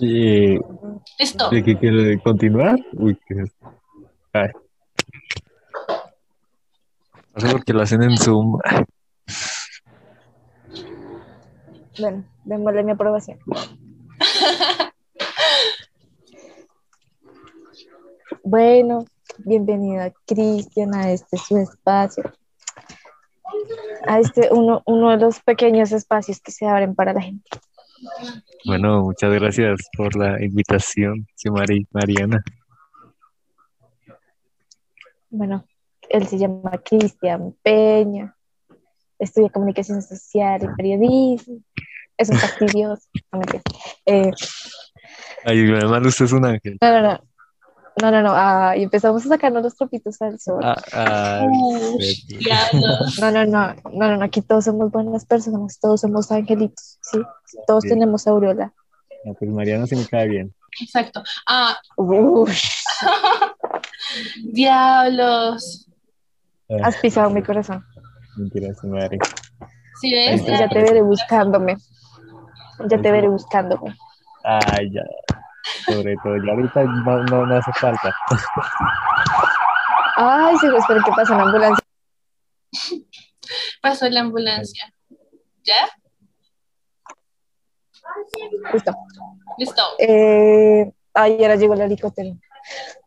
Eh, Listo. ¿De qué quiere continuar? Uy, qué es. Ay. No sé por qué lo hacen en Zoom. Bueno, démosle mi aprobación. Bueno, bienvenida Cristian a este su espacio. A este uno, uno de los pequeños espacios que se abren para la gente. Bueno, muchas gracias por la invitación, Mari, Mariana. Bueno, él se llama Cristian Peña, estudia comunicación social y periodismo. Es un fastidioso. Eh, Ay, además usted es un ángel. no, no, no. No, no, no. ah, y empezamos a sacarnos los tropitos al sol. Ah, ah. No, no, no, no, no, no, aquí todos somos buenas personas, todos somos angelitos, ¿sí? Todos tenemos aureola. No, pues Mariana sí me cae bien. Exacto. Ah, diablos. Ah, has pisado mi corazón. mentira, sí, Mari. ¿Sí ves? Ya te veré buscándome. Ya te veré buscándome. Ay, ya. Sobre todo, ya ahorita no, no, no hace falta. Ay, sí, espero que pase una ambulancia. Pasó la ambulancia. ¿Ya? Listo. Listo. Eh, ay, ahora llegó el helicóptero.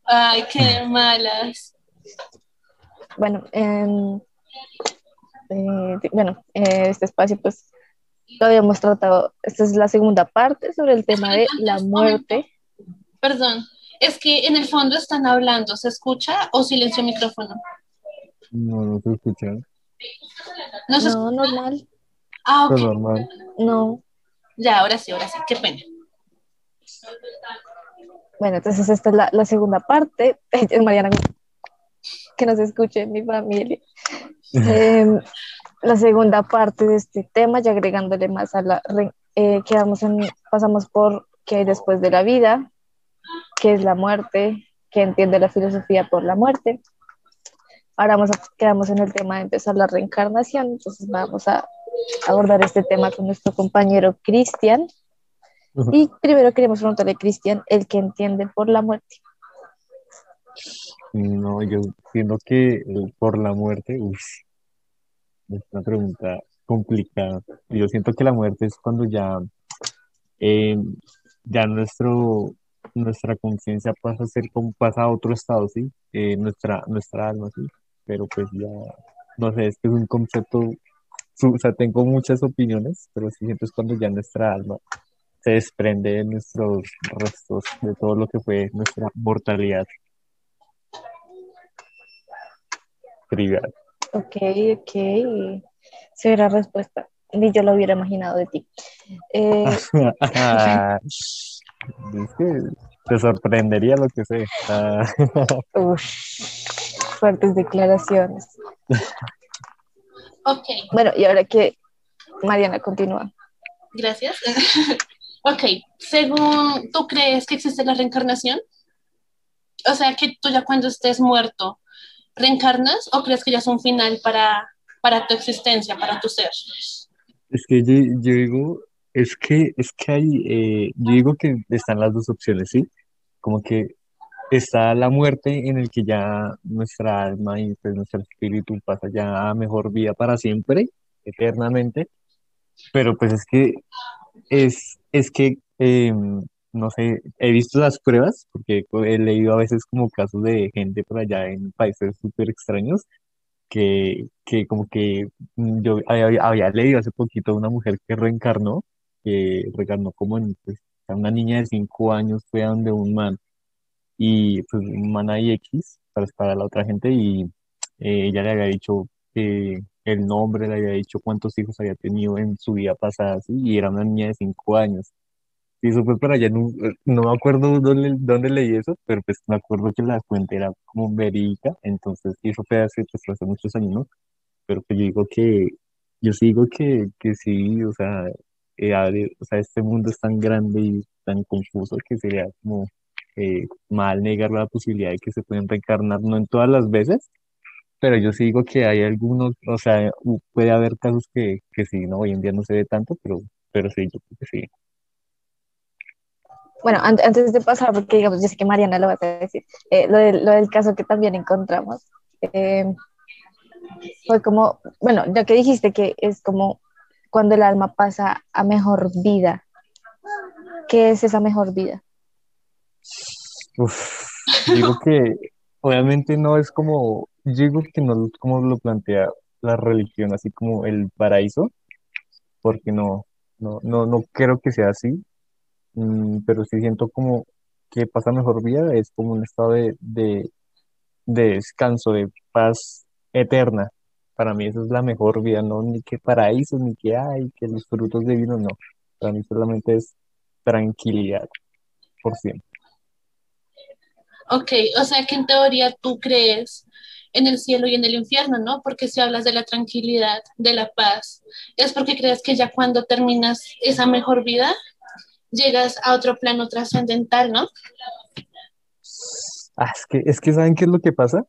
Ay, qué malas. Bueno, eh, bueno, eh, este espacio, pues, lo habíamos tratado. Esta es la segunda parte sobre el tema de la muerte. Perdón. Es que en el fondo están hablando. ¿Se escucha o silencio micrófono? No, no se escucha. No se No, normal. Ah, ok. normal. No. Ya, ahora sí, ahora sí. Qué pena. Bueno, entonces esta es la, la segunda parte. Mariana, que nos escuche mi familia. Em, la segunda parte de este tema, ya agregándole más a la... eh, quedamos en, pasamos por qué hay después de la vida, qué es la muerte, qué entiende la filosofía por la muerte. Ahora vamos a, quedamos en el tema de empezar la reencarnación, entonces vamos a abordar este tema con nuestro compañero Cristian. Y primero queremos preguntarle a Cristian el que entiende por la muerte. No, yo siento que por la muerte, uff, es una pregunta complicada. Yo siento que la muerte es cuando ya, eh, ya nuestro, nuestra conciencia pasa a ser como pasa a otro estado, ¿sí? Eh, nuestra, nuestra alma, ¿sí? Pero pues ya, no sé, es que es un concepto, o sea, tengo muchas opiniones, pero sí siento es cuando ya nuestra alma se desprende de nuestros restos, de todo lo que fue nuestra mortalidad. Trivial. Ok, ok. Severa respuesta. Ni yo lo hubiera imaginado de ti. Eh, es que te sorprendería lo que sé. Uf, fuertes declaraciones. Ok, Bueno, y ahora que Mariana continúa. gracias. ok, según tú crees que existe la reencarnación, o sea que tú ya cuando estés muerto, ¿reencarnas o crees que ya es un final para, para tu existencia, para tu ser? es que yo, yo digo, es que, es que hay, eh, yo digo que están las dos opciones, ¿sí? Como que está la muerte en el que ya nuestra alma y pues nuestro espíritu pasa ya a mejor vida para siempre, eternamente, pero pues es que es, es que, eh, no sé, he visto las pruebas, porque he leído a veces como casos de gente por allá en países súper extraños, que, que como que mm, yo había, había leído hace poquito una mujer que reencarnó, que reencarnó como en, pues, una niña de cinco años fue a donde un man, y pues un man ahí X, para, para la otra gente, y eh, ella le había dicho que el nombre, le había dicho cuántos hijos había tenido en su vida pasada. Y era una niña de cinco años. Y eso fue por allá, no, no me acuerdo dónde, dónde leí eso, pero pues me acuerdo que la fuente era como verídica, entonces, y eso fue hace, pues, hace muchos años, ¿no? Pero pues yo digo que, yo sí digo que, que sí, o sea, eh, abre- o sea, este mundo es tan grande y tan confuso que sería como eh, mal negar la posibilidad de que se pueden reencarnar, no en todas las veces, pero yo sí digo que hay algunos, o sea, puede haber casos que, que sí, no, hoy en día no se ve tanto, pero, pero sí, yo creo que sí. Bueno, antes de pasar, porque digamos, yo sé que Mariana lo va a decir, eh, lo, lo, del caso que también encontramos, eh, fue como, bueno, ya que dijiste que es como cuando el alma pasa a mejor vida, ¿qué es esa mejor vida? Uf, digo que obviamente no es como, digo que no como lo plantea la religión, así como el paraíso, porque no, no, no, no creo que sea así, mm, pero sí siento como que pasa mejor vida, es como un estado de, de, de descanso, de paz eterna. Para mí eso es la mejor vida, no ni que paraíso, ni que hay, que los frutos de no. Para mí solamente es tranquilidad por siempre. Ok, o sea que en teoría tú crees en el cielo y en el infierno, ¿no? Porque si hablas de la tranquilidad, de la paz, es porque crees que ya cuando terminas esa mejor vida, llegas a otro plano trascendental, ¿no? Ah, es que, es que ¿saben qué es lo que pasa?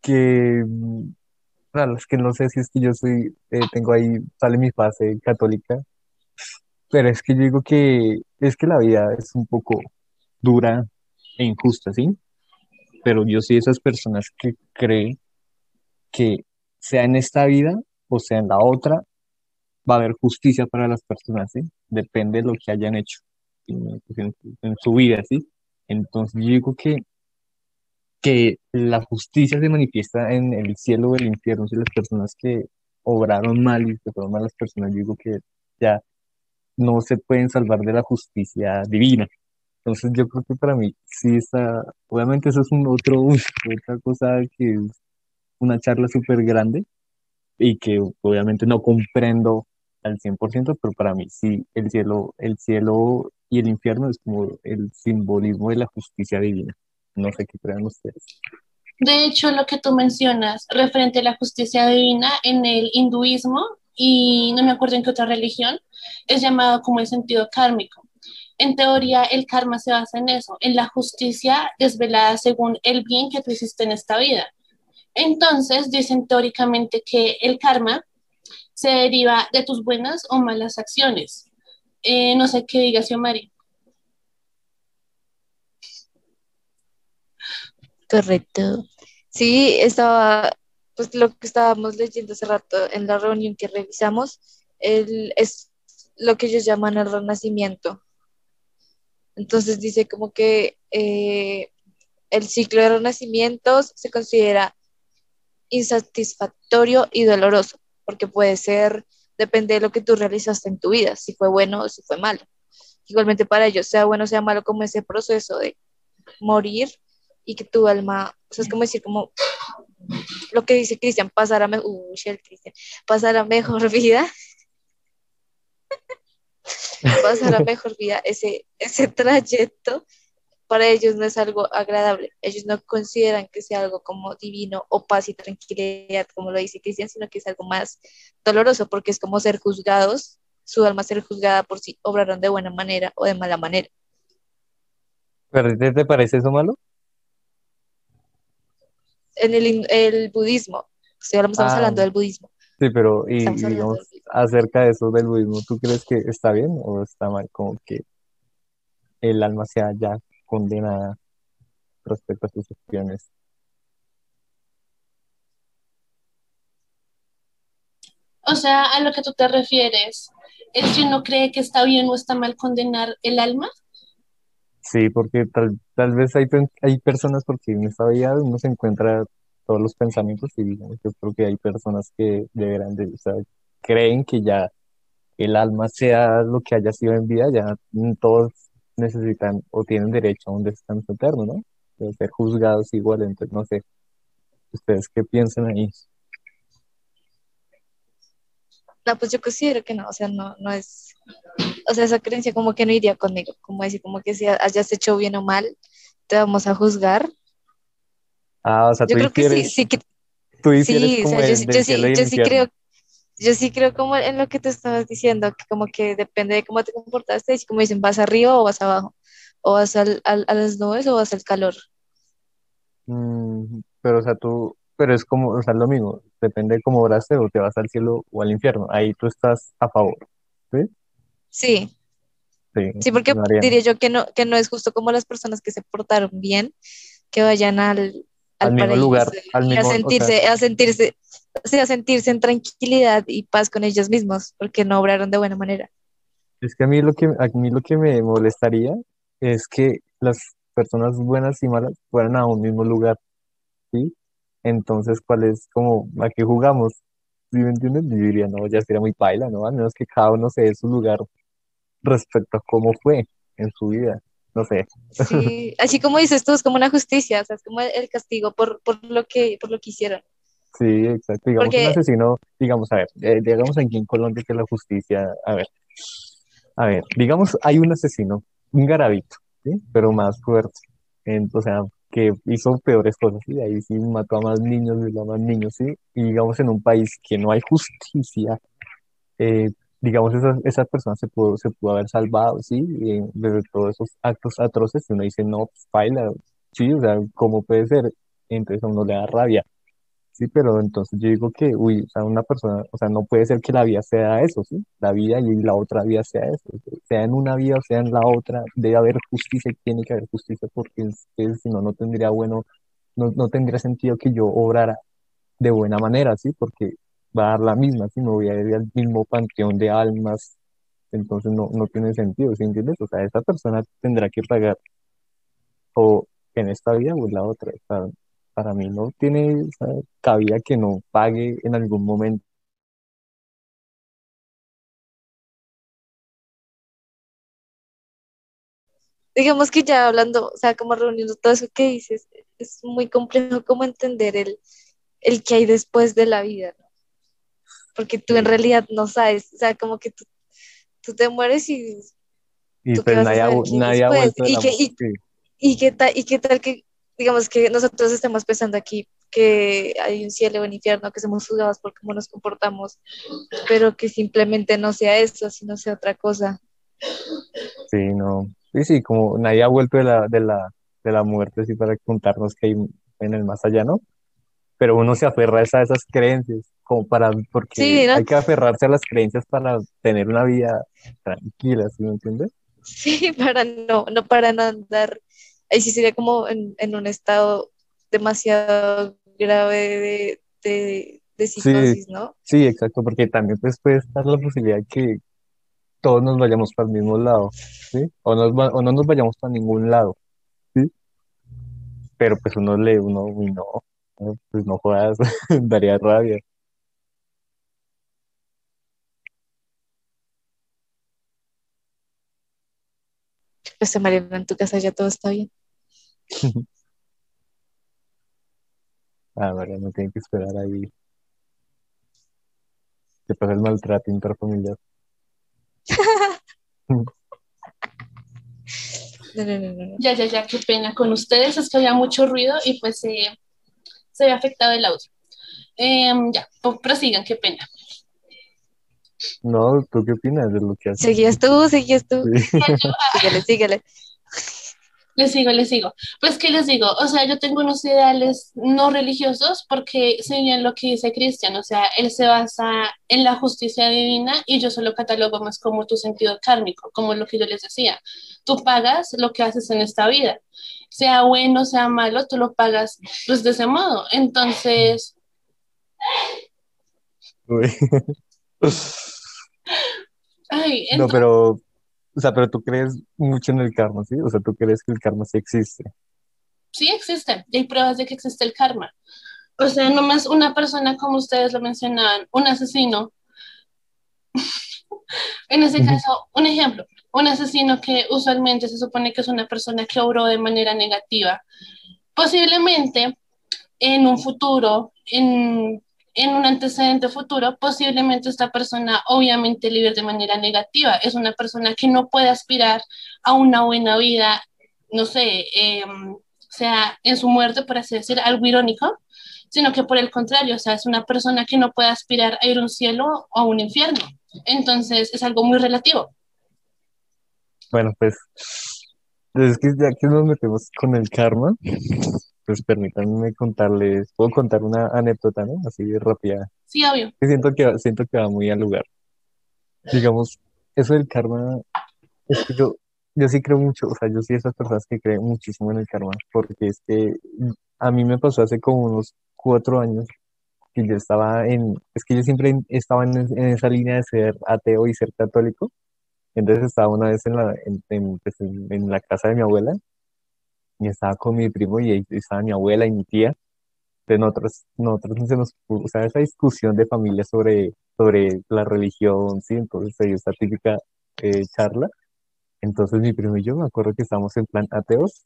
Que para los que no sé si es que yo soy, eh, tengo ahí, sale mi fase católica, pero es que yo digo que es que la vida es un poco dura e injusta, ¿sí? Pero yo soy esas personas que creen que sea en esta vida o sea en la otra, va a haber justicia para las personas, ¿sí? Depende de lo que hayan hecho en, en su vida, ¿sí? Entonces yo digo que que la justicia se manifiesta en el cielo o el infierno, si las personas que obraron mal y que fueron malas personas, digo que ya no se pueden salvar de la justicia divina. Entonces yo creo que para mí sí está, obviamente eso es un otro, otra cosa que es una charla súper grande y que obviamente no comprendo al 100%, pero para mí sí, el cielo, el cielo y el infierno es como el simbolismo de la justicia divina. No sé qué crean ustedes. De hecho, lo que tú mencionas referente a la justicia divina en el hinduismo y no me acuerdo en qué otra religión, es llamado como el sentido kármico. En teoría, el karma se basa en eso, en la justicia desvelada según el bien que tú hiciste en esta vida. Entonces, dicen teóricamente que el karma se deriva de tus buenas o malas acciones. Eh, no sé qué diga Xiomari. Correcto. Sí, estaba, pues lo que estábamos leyendo hace rato en la reunión que revisamos, el, es lo que ellos llaman el renacimiento. Entonces dice como que eh, el ciclo de renacimientos se considera insatisfactorio y doloroso, porque puede ser, depende de lo que tú realizaste en tu vida, si fue bueno o si fue malo. Igualmente para ellos, sea bueno o sea malo, como ese proceso de morir y que tu alma, o sea, es como decir, como lo que dice Cristian, pasar a, mejor pasar a mejor vida. pasar a mejor vida, ese, ese trayecto para ellos no es algo agradable. Ellos no consideran que sea algo como divino o paz y tranquilidad, como lo dice Cristian, sino que es algo más doloroso, porque es como ser juzgados, su alma ser juzgada por si obraron de buena manera o de mala manera. ¿Pero te parece eso malo? en el, el budismo. estamos ah, hablando del budismo. Sí, pero y, digamos, acerca de eso del budismo, ¿tú crees que está bien o está mal? Como que el alma sea ya condenada respecto a sus acciones. O sea, a lo que tú te refieres, ¿es que uno cree que está bien o está mal condenar el alma? Sí, porque tal, tal vez hay, hay personas, porque en esta vida uno se encuentra todos los pensamientos y yo creo que hay personas que deberán de, o sea, creen que ya el alma sea lo que haya sido en vida, ya todos necesitan o tienen derecho a un descanso eterno, ¿no? De ser juzgados igual, entonces no sé, ¿ustedes qué piensan ahí? No, pues yo considero que no, o sea, no, no es, o sea, esa creencia como que no iría conmigo, como decir, como que si hayas hecho bien o mal, te vamos a juzgar. Ah, o sea, yo creo que sí, sí que, sí, o sea, yo, sí, yo sí creo, yo sí creo como en lo que te estabas diciendo, que como que depende de cómo te comportaste, y como dicen, vas arriba o vas abajo, o vas al, al, a las nubes o vas al calor. Mm, pero, o sea, tú, pero es como, o sea, lo mismo, depende de cómo oraste o te vas al cielo o al infierno, ahí tú estás a favor, ¿sí? Sí. Sí, Sí, porque diría yo que no, que no es justo como las personas que se portaron bien, que vayan al, al, mismo lugar, al mismo- a o sea- sentirse, a sentirse, o sea, a sentirse en tranquilidad y paz con ellos mismos, porque no obraron de buena manera. Es que a mí lo que, a mí lo que me molestaría es que las personas buenas y malas fueran a un mismo lugar, ¿sí? Entonces, ¿cuál es como, a qué jugamos? ¿Sí me entiendes? Yo diría, no, ya sería muy paila, ¿no? Al menos que cada uno se dé su lugar respecto a cómo fue en su vida. No sé. Sí, así como dices tú, es como una justicia, o sea, es como el, castigo por, por lo que, por lo que hicieron. Sí, exacto. Digamos, Porque- un asesino, digamos, a ver, eh, digamos aquí en Colombia que la justicia, a ver, a ver, digamos, hay un asesino, un garabito, ¿sí? Pero más fuerte, en- o sea, que hizo peores cosas, ¿sí? Ahí sí mató a más niños, violó a más niños, ¿sí? Y digamos, en un país que no hay justicia, eh, digamos, esa, esa persona se pudo, se pudo haber salvado, ¿sí? Desde todos esos actos atroces, y uno dice, no, pues, baila, sí, o sea, ¿cómo puede ser? Entonces a uno le da rabia. Sí, pero entonces yo digo que, uy, o sea, una persona, o sea, no puede ser que la vida sea eso, ¿sí? La vida y la otra vida sea eso. Sea en una vida o sea en la otra, debe haber justicia y tiene que haber justicia porque si no tendría bueno, no, no tendría sentido que yo obrara de buena manera, ¿sí? Porque va a dar la misma, ¿sí? Me voy a ir al mismo panteón de almas, entonces no, no tiene sentido, ¿sí entiendes? O sea, esa persona tendrá que pagar o en esta vida o en la otra. Sea, para mí no tiene cabida que no pague en algún momento. Digamos que ya hablando, o sea, como reuniendo todo eso que dices, es muy complejo como entender el, el que hay después de la vida. Porque tú en realidad no sabes, o sea, como que tú, tú te mueres y, Y ¿Tú qué pues vas a nadie, ha, saber nadie vuelto ¿Y muerte. y- Sí. y qué tal, y qué tal que, digamos que nosotros estemos pensando aquí que hay un cielo o un infierno, que somos juzgados por cómo nos comportamos, pero que simplemente no sea eso, sino sea otra cosa. Sí, no. Sí, sí, como nadie ha vuelto de la, de la, de la muerte así para contarnos que hay en el más allá, ¿no? Pero uno se aferra a esas, esas creencias, como para, porque Sí, ¿no? hay que aferrarse a las creencias para tener una vida tranquila, ¿sí me entiendes? Sí, para no, no para no andar, ahí sí sería como en, en un estado demasiado grave de, de, de psicosis, ¿no? Sí, exacto, porque también pues puede estar la posibilidad de que todos nos vayamos para el mismo lado, ¿sí? O, nos va- o no nos vayamos para ningún lado, ¿sí? Pero pues uno le, uno, no, no, pues no jodas, daría rabia. Pues Mariana, en tu casa ya todo está bien. Ah, no tiene que esperar ahí que pase el maltrato intrafamiliar. No, no, no, no, no. Ya, ya, ya, qué pena con ustedes, es que había mucho ruido y pues eh, se había afectado el audio. Em, ya, po- prosigan, qué pena. No, ¿tú qué opinas de lo que hace? Seguías tú, seguías tú. Sí. Síguele, síguele. Les sigo, les sigo. Pues, ¿qué les digo? O sea, yo tengo unos ideales no religiosos porque, bien lo que dice Cristian, o sea, él se basa en la justicia divina y yo solo catalogo más como tu sentido kármico, como lo que yo les decía. Tú pagas lo que haces en esta vida. Sea bueno, sea malo, tú lo pagas pues de ese modo. Entonces, Uy. ay, No, entonces, pero, o sea, pero tú crees mucho en el karma, ¿sí? O sea, tú crees que el karma sí existe. sí existe, y hay pruebas de que existe el karma. O sea, nomás una persona, como ustedes lo mencionaban, un asesino, en ese caso, un ejemplo, un asesino que usualmente se supone que es una persona que obró de manera negativa, posiblemente en un futuro, en, en un antecedente futuro, posiblemente esta persona obviamente vive de manera negativa, es una persona que no puede aspirar a una buena vida, no sé, eh, sea en su muerte, por así decir, algo irónico, sino que por el contrario, o sea, es una persona que no puede aspirar a ir a un cielo o a un infierno. Entonces es algo muy relativo. Bueno, pues, es que ya que nos metemos con el karma, pues permítanme contarles, puedo contar una anécdota, ¿no? Así de rápida. Sí, obvio. Que siento que, siento que va muy al lugar. Digamos, eso del karma Es que yo, yo sí creo mucho, o sea, yo sí esas personas que creen muchísimo en el karma, porque es que a mí me pasó hace como unos cuatro años que yo estaba en, es que yo siempre estaba en, en esa línea de ser ateo y ser católico, entonces estaba una vez en la, en, en, pues, en- en la casa de mi abuela y estaba con mi primo y ahí estaba mi abuela y mi tía. Entonces nosotros, nosotros se nos, o sea, esa discusión de familia sobre, sobre la religión, sí, entonces ahí esta típica eh, charla. Entonces mi primo y yo me acuerdo que estábamos en plan ateos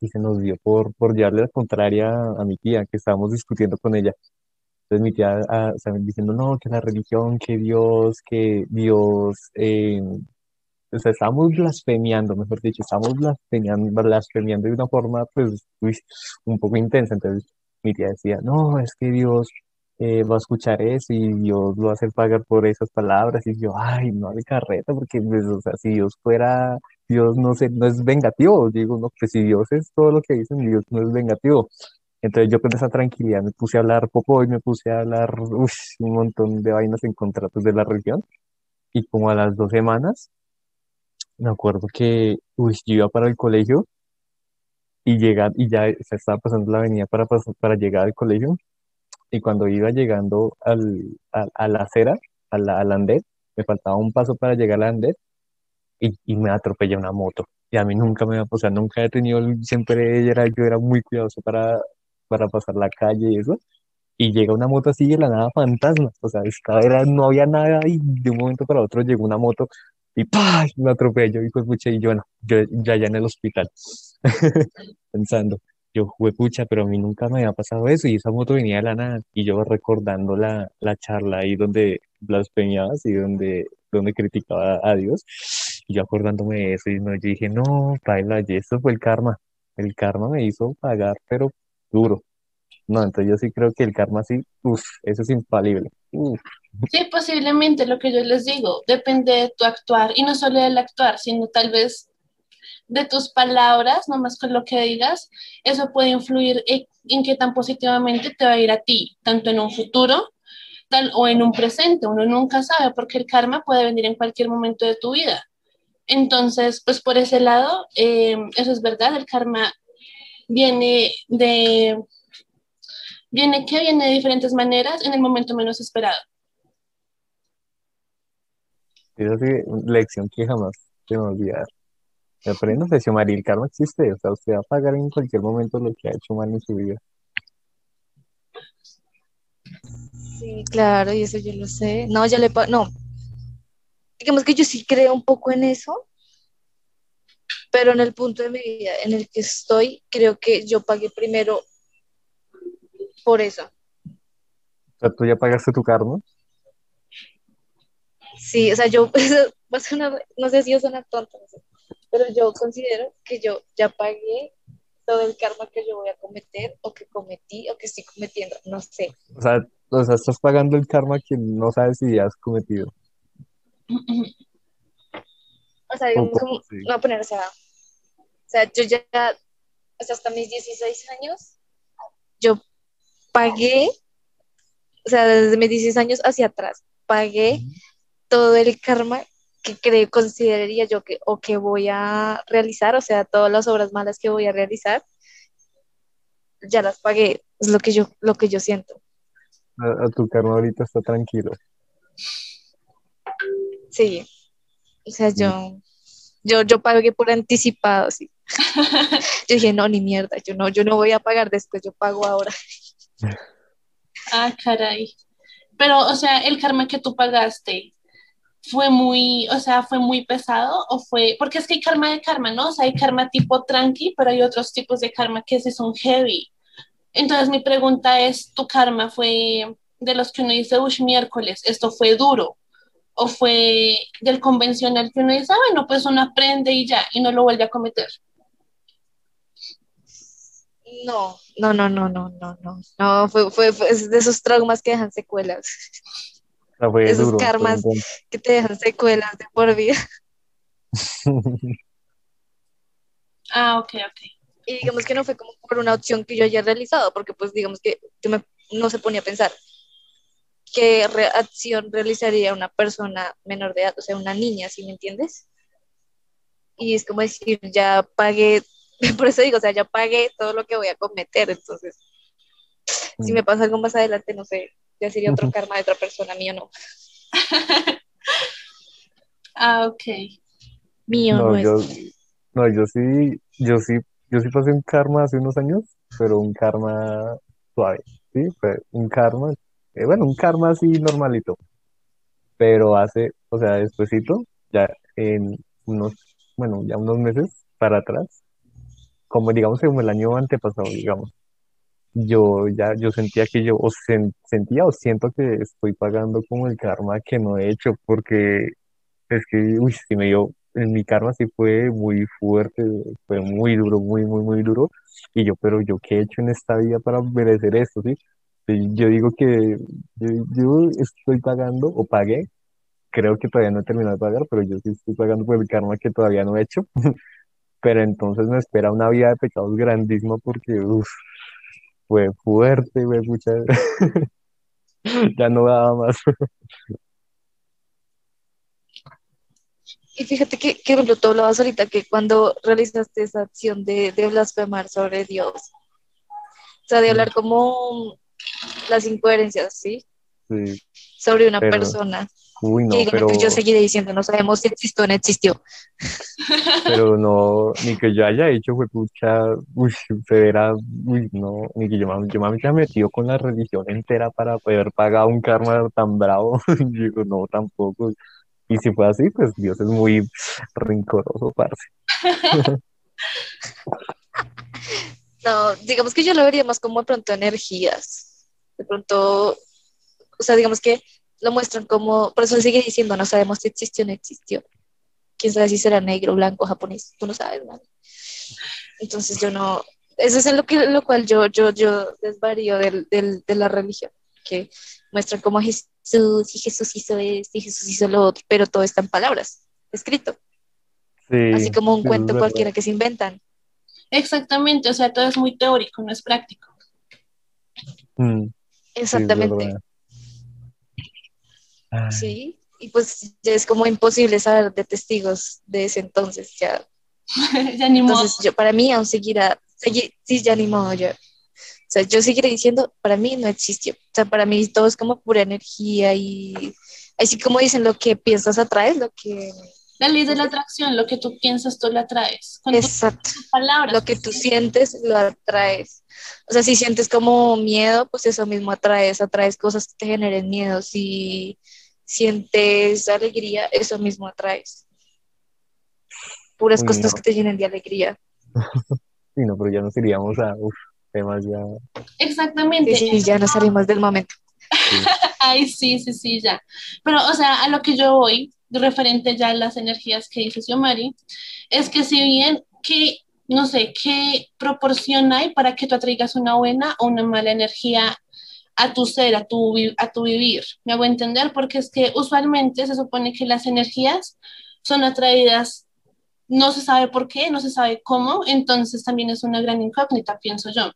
y se nos dio por, por llevarle la contraria a mi tía, que estábamos discutiendo con ella. Entonces mi tía, ah, o sea, diciendo, no, que la religión, que Dios, que Dios, eh, o sea, estábamos blasfemiando, mejor dicho, estábamos blasfemiando, blasfemiando de una forma, pues, uy, un poco intensa. Entonces, mi tía decía, no, es que Dios eh, va a escuchar eso y Dios lo va a hacer pagar por esas palabras. Y yo, ay, no de carreta, porque, pues, o sea, si Dios fuera, Dios no sé, no es vengativo. Digo, no, pues si Dios es todo lo que dicen, Dios no es vengativo. Entonces yo con esa tranquilidad me puse a hablar poco y me puse a hablar uy, un montón de vainas en contra pues, de la religión. Y como a las dos semanas, me acuerdo que uy, yo iba para el colegio y llega, y ya se estaba pasando la avenida para, para llegar al colegio. Y cuando iba llegando al, a, a la acera, a la, al andén, me faltaba un paso para llegar al andén y, y me atropella una moto. Y a mí nunca me, o sea, nunca he tenido, siempre era, yo era muy cuidadoso para, para pasar la calle y eso. Y llega una moto así de la nada fantasma. O sea, estaba, era, no había nada y de un momento para otro llegó una moto y ¡pah! me atropelló y pues pucha, y yo, bueno, yo ya ya en el hospital pensando, yo fue pucha, pero a mí nunca me había pasado eso y esa moto venía de la nada y yo recordando la, la charla ahí donde blasfemiabas y donde, donde criticaba a Dios y yo acordándome de eso y no, yo dije, no, paila, y eso fue el karma, el karma me hizo pagar, pero duro. No, entonces yo sí creo que el karma sí, uff, eso es infalible. Sí, posiblemente lo que yo les digo, depende de tu actuar y no solo del actuar, sino tal vez de tus palabras, no más con lo que digas, eso puede influir en, en qué tan positivamente te va a ir a ti, tanto en un futuro tal, o en un presente. Uno nunca sabe porque el karma puede venir en cualquier momento de tu vida. Entonces, pues por ese lado, eh, eso es verdad, el karma viene de, viene que viene de diferentes maneras en el momento menos esperado. esa sí, lección que jamás se me va a olvidar. Me aprendo, pues, María, el karma existe, o sea, usted va a pagar en cualquier momento lo que ha hecho mal en su vida. Sí, claro, y eso yo lo sé. No, ya le no. Digamos que yo sí creo un poco en eso, pero en el punto de mi vida en el que estoy, creo que yo pagué primero por eso. O sea, tú ya pagaste tu karma. Sí, o sea, yo, va a sonar- no sé si yo suena tonta, no sé, pero yo considero que yo ya pagué todo el karma que yo voy a cometer o que cometí o que estoy cometiendo, no sé. O sea, o sea, estás pagando el karma que no sabes si ya has cometido. O sea, digamos, O- como, sí. no voy a poner, o sea, o sea, yo ya, o sea, hasta mis 16 años, yo pagué, o sea, desde mis 16 años hacia atrás, pagué todo el karma que creo, consideraría yo que, o que voy a realizar, o sea, todas las obras malas que voy a realizar, ya las pagué, es lo que yo, lo que yo siento. A, a tu karma ahorita está tranquilo. Sí, o sea, yo, yo, yo pagué por anticipado, sí. Yo dije, no, ni mierda, yo no, yo no voy a pagar después, yo pago ahora. Ah, caray. Pero, o sea, el karma que tú pagaste fue muy, o sea, fue muy pesado o fue, porque es que hay karma de karma, ¿no? O sea, hay karma tipo tranqui, pero hay otros tipos de karma que sí son heavy. Entonces, mi pregunta es, ¿tu karma fue de los que uno dice, uy, miércoles, esto fue duro? ¿O fue del convencional que uno dice, ah, bueno, pues uno aprende y ya, y no lo vuelve a cometer? No, no, no, no, no, no, no, no, fue, fue, fue de esos traumas que dejan secuelas, fue Esos duro. karmas. que te dejan secuelas de por vida. Ah, ok, ok. Y digamos que no fue como por una opción que yo haya realizado, porque pues digamos que yo me- no se ponía a pensar qué re- acción realizaría una persona menor de edad, o sea, una niña, ¿sí me entiendes? y es como decir, ya pagué, por eso digo, o sea, ya pagué todo lo que voy a cometer, entonces, si me pasa algo más adelante, no sé, ya sería otro karma de otra persona, mío no. Ah, ok. Mío no, No, es. yo, no, yo sí, yo sí, yo sí pasé un karma hace unos años, pero un karma suave, ¿sí? Fue un karma, eh, bueno, un karma así normalito, pero hace, o sea, despuesito, ya en unos, bueno, ya unos meses para atrás, como digamos como el año antepasado, digamos, yo ya, yo sentía que yo, o sen- sentía o siento que estoy pagando como el karma que no he hecho, porque es que, uy, sí me dio, en mi karma sí fue muy fuerte, fue muy duro, muy, muy, muy duro. Y yo, pero yo, ¿qué he hecho en esta vida para merecer esto, sí? Yo digo que yo, yo estoy pagando, o pagué, creo que todavía no he terminado de pagar, pero yo sí estoy pagando por el karma que todavía no he hecho. Pero entonces me espera una vida de pecados grandísima porque, uf, fue fuerte, fue mucha, ya no daba más. Y fíjate que, que, por ejemplo, tú hablabas ahorita que cuando realizaste esa acción de, de blasfemar sobre Dios, o sea, de hablar como las incoherencias, ¿sí? Sí, Sobre una Pero- persona. Uy, no, que pero... yo seguiré diciendo, no sabemos si existió o no existió. pero no, ni que yo haya hecho fue pucha, uy, severa, uy, no, ni que yo, me- yo me había metido con la religión entera para poder pagar un karma tan bravo, digo, no, tampoco, y si fue así, pues Dios es muy rencoroso, parce. No, digamos que yo lo vería más como de pronto energías. De pronto, o sea, digamos que lo muestran como, por eso él sigue diciendo, no sabemos si existió o no existió. Quién sabe si será negro, blanco, japonés, tú no sabes, ¿no? Entonces yo no, eso es en lo, que, lo cual yo, yo, yo desvarío del, del, de la religión, que muestran como Jesús, y Jesús hizo esto, y Jesús hizo lo otro, pero todo está en palabras, escrito, Sí, así como un cuento cualquiera que se inventan. Exactamente, o sea, todo es muy teórico, no es práctico. Mm, sí, es Sí, y pues ya es como imposible saber de testigos de ese entonces, ya. ya ni modo. Entonces, yo, para mí aún seguirá, segui- sí, ya ni modo, ya. O sea, yo seguiré diciendo, para mí no existió. O sea, para mí todo es como pura energía y así como dicen, lo que piensas atraes, lo que... La ley de la atracción, lo que tú piensas, tú lo atraes. Con tus Exacto. palabras. Lo que tú sientes, lo atraes. O sea, si sientes como miedo, pues eso mismo atraes, atraes cosas que te generen miedo. Si sientes alegría, eso mismo atraes. Puras Uy, cosas no. que te llenen de alegría. sí, no, pero ya nos iríamos a, uf, temas ya, Exactamente. Sí, sí, ya no salimos del momento. sí. Ay, sí, sí, sí, ya. Pero, o sea, a lo que yo voy, referente ya a las energías que dice Xiomari, es que si bien que, no sé, qué proporción hay para que tú atraigas una buena o una mala energía a tu ser, a tu, a tu vivir. Me hago entender porque es que usualmente se supone que las energías son atraídas, no se sabe por qué, no se sabe cómo, entonces también es una gran incógnita, pienso yo.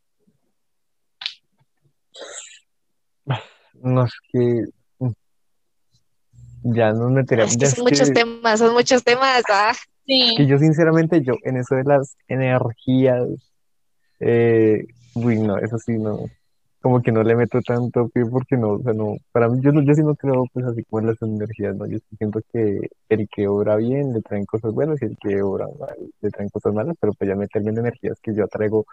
No es que ya nos meteríamos, Es que es son muchos que, temas, son muchos temas. ah. Sí, que yo sinceramente, yo en eso de las energías, eh, uy, no, eso sí, no, como que no le meto tanto pie porque no, o sea, no, para mí, yo, yo sí no creo pues así como en las energías, ¿no? Yo siento que el que obra bien le traen cosas buenas y el que obra mal le traen cosas malas, pero pues ya meterme en energías que yo atraigo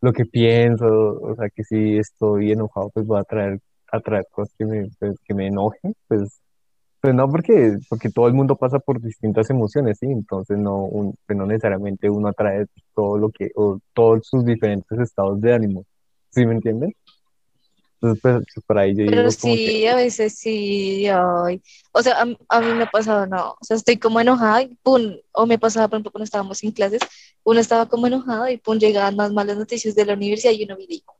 lo que pienso, o sea, que si estoy enojado, pues voy a traer, a cosas que me, pues, que me enojen, pues, pues no, porque, porque todo el mundo pasa por distintas emociones, ¿sí? Entonces no, un- pues no necesariamente uno atrae todo lo que, o todos sus diferentes estados de ánimo, ¿sí me entienden? Entonces, pues, pues, por ahí yo Pero digo como que, sí, a veces sí. ay. O sea, a, a mí me ha pasado, no. O sea, estoy como enojada y pum. O me pasaba, por ejemplo, cuando estábamos en clases, uno estaba como enojado y pum, llegaban más malas noticias de la universidad y uno me dijo,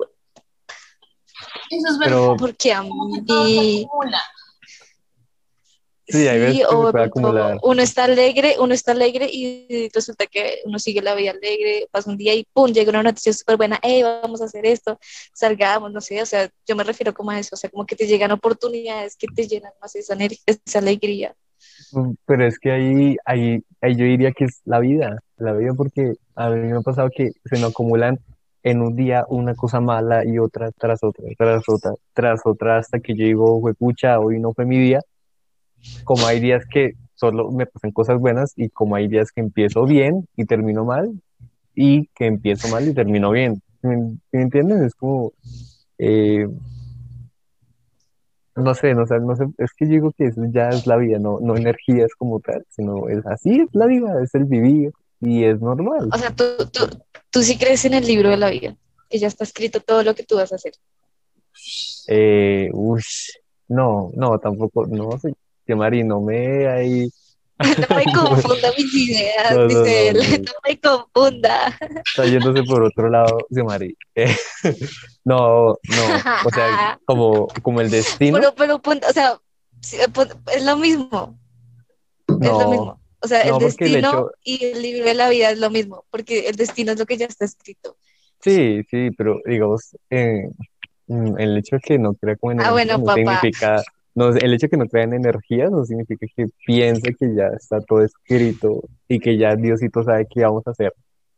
eso es verdad. pero ¿por qué a mí? Sí, hay veces que o puede acumular. uno está alegre, uno está alegre y resulta que uno sigue la vida alegre, pasa un día y pum, llega una noticia súper buena, hey, vamos a hacer esto, salgamos, no sé, o sea, yo me refiero como a eso, o sea, como que te llegan oportunidades que te llenan más esa, esa alegría. Mm, Pero es que ahí, ahí ahí yo diría que es la vida, la vida porque a mí me ha pasado que se me acumulan en un día una cosa mala y otra tras otra, tras otra, tras otra, hasta que yo digo, pucha, hoy no fue mi día. Como hay días que solo me pasan cosas buenas y como hay días que empiezo bien y termino mal y que empiezo mal y termino bien. ¿Me, me entienden? Es como, eh, no sé, no sé, no sé, es que yo digo que eso ya es la vida, no, no energías como tal, sino es así, es la vida, es el vivir y es normal. O sea, tú, tú, tú sí crees en el libro de la vida, que ya está escrito todo lo que tú vas a hacer. Eh, ush, no, no, tampoco, no sé, que Mari, no me ahí, No me confunda mis ideas, No, no, dice él, no. no me confunda. está yéndose por otro lado, sí, Mari. Eh, no, no, o sea, como, como el destino, Pero, pero, o sea, es lo mismo, es lo mismo. O sea, el el destino hecho, y el libro de la vida es lo mismo, porque el destino es lo que ya está escrito. sí, sí, pero digamos, eh, mm, el hecho de que no crea como en Ah, energía bueno, no papá. significa, no, el hecho de que no crea en energías no significa que piense que ya está todo escrito y que ya Diosito sabe qué vamos a hacer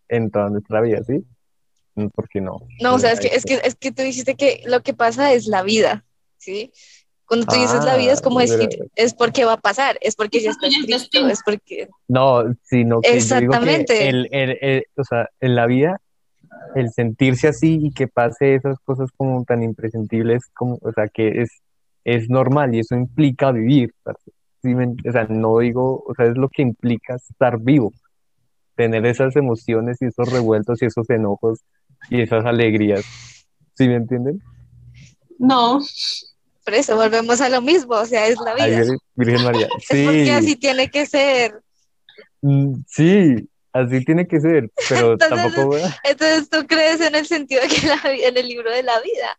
en toda nuestra vida, ¿sí? Mm, Porque no, No, o sea, es que, es que, es que tú dijiste que lo que pasa es la vida, ¿sí? Cuando tú dices la vida Ah, es como pero- decir, es porque va a pasar, es porque ya está escrito, es porque... No, sino que yo digo que Exactamente. el, el, el- o sea, en la vida, el sentirse así y que pase esas cosas como tan imprescindibles, como, o sea, que es, es normal y eso implica vivir. ¿Sí o sea, no digo, o sea, es lo que implica estar vivo, tener esas emociones y esos revueltos y esos enojos y esas alegrías. ¿Sí me entienden? No, Por eso volvemos a lo mismo, o sea, es la vida. Vir- Virgen María. Es porque Sí, así tiene que ser. mm, sí, así tiene que ser, pero Entonces, tampoco... Entonces tú crees en el sentido de que la, en el libro de la vida.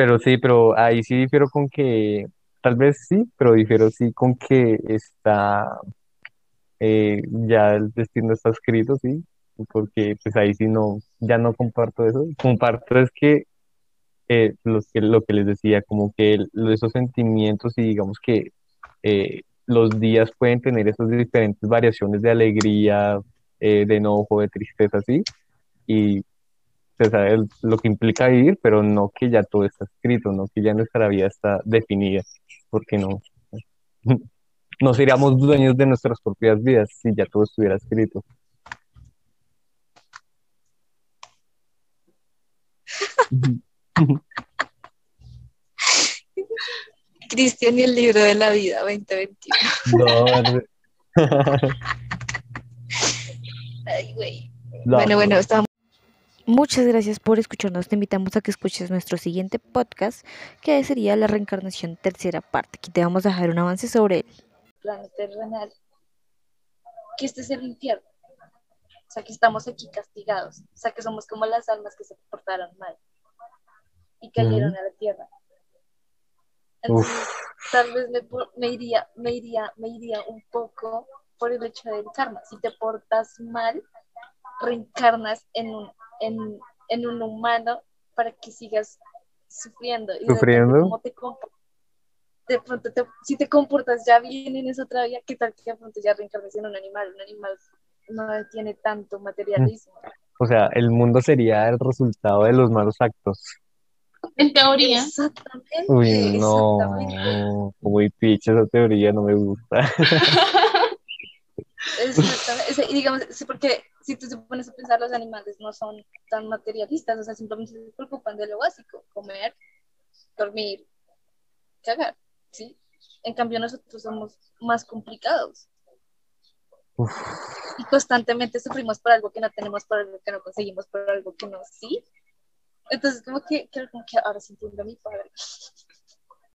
Pero sí, pero ahí sí difiero con que, tal vez sí, pero difiero sí con que está, eh, ya el destino está escrito, sí, porque pues ahí sí no, ya no comparto eso. Comparto es que, eh, que lo que les decía, como que esos sentimientos y digamos que eh, los días pueden tener esas diferentes variaciones de alegría, eh, de enojo, de tristeza, sí, y se sabe el- lo que implica vivir, pero no que ya todo está escrito, no que ya nuestra vida está definida, porque no, no seríamos dueños de nuestras propias vidas si ya todo estuviera escrito. Cristian y el libro de la vida 2021. No, Ay, güey. no, Bueno, bueno, no. estamos. Muchas gracias por escucharnos. Te invitamos a que escuches nuestro siguiente podcast, que sería la reencarnación tercera parte. Aquí te vamos a dejar un avance sobre él. plano terrenal, que este es el infierno. O sea, que estamos aquí castigados. O sea, que somos como las almas que se portaron mal y cayeron a la tierra. Entonces, tal vez me iría, me iría, me iría un poco por el hecho del karma. Si te portas mal, reencarnas en un, en, en un humano para que sigas sufriendo. Y Sufriendo. depende cómo te de pronto, te- si te comportas ya bien en esa otra vida, ¿qué tal que de pronto ya reencarnes en un animal? Un animal no tiene tanto materialismo. O sea, el mundo sería el resultado de los malos actos. en teoría. Exactamente. Uy, no, Exactamente. muy picha esa teoría, no me gusta. Exactamente. Digamos, porque si tú te pones a pensar, los animales no son tan materialistas, o sea, simplemente se preocupan de lo básico, comer, dormir, cagar, ¿sí? En cambio, nosotros somos más complicados. Uf. Y constantemente sufrimos por algo que no tenemos, por algo que no conseguimos, por algo que no, ¿sí? Entonces, como que, creo como que ahora sí entiendo a mi padre.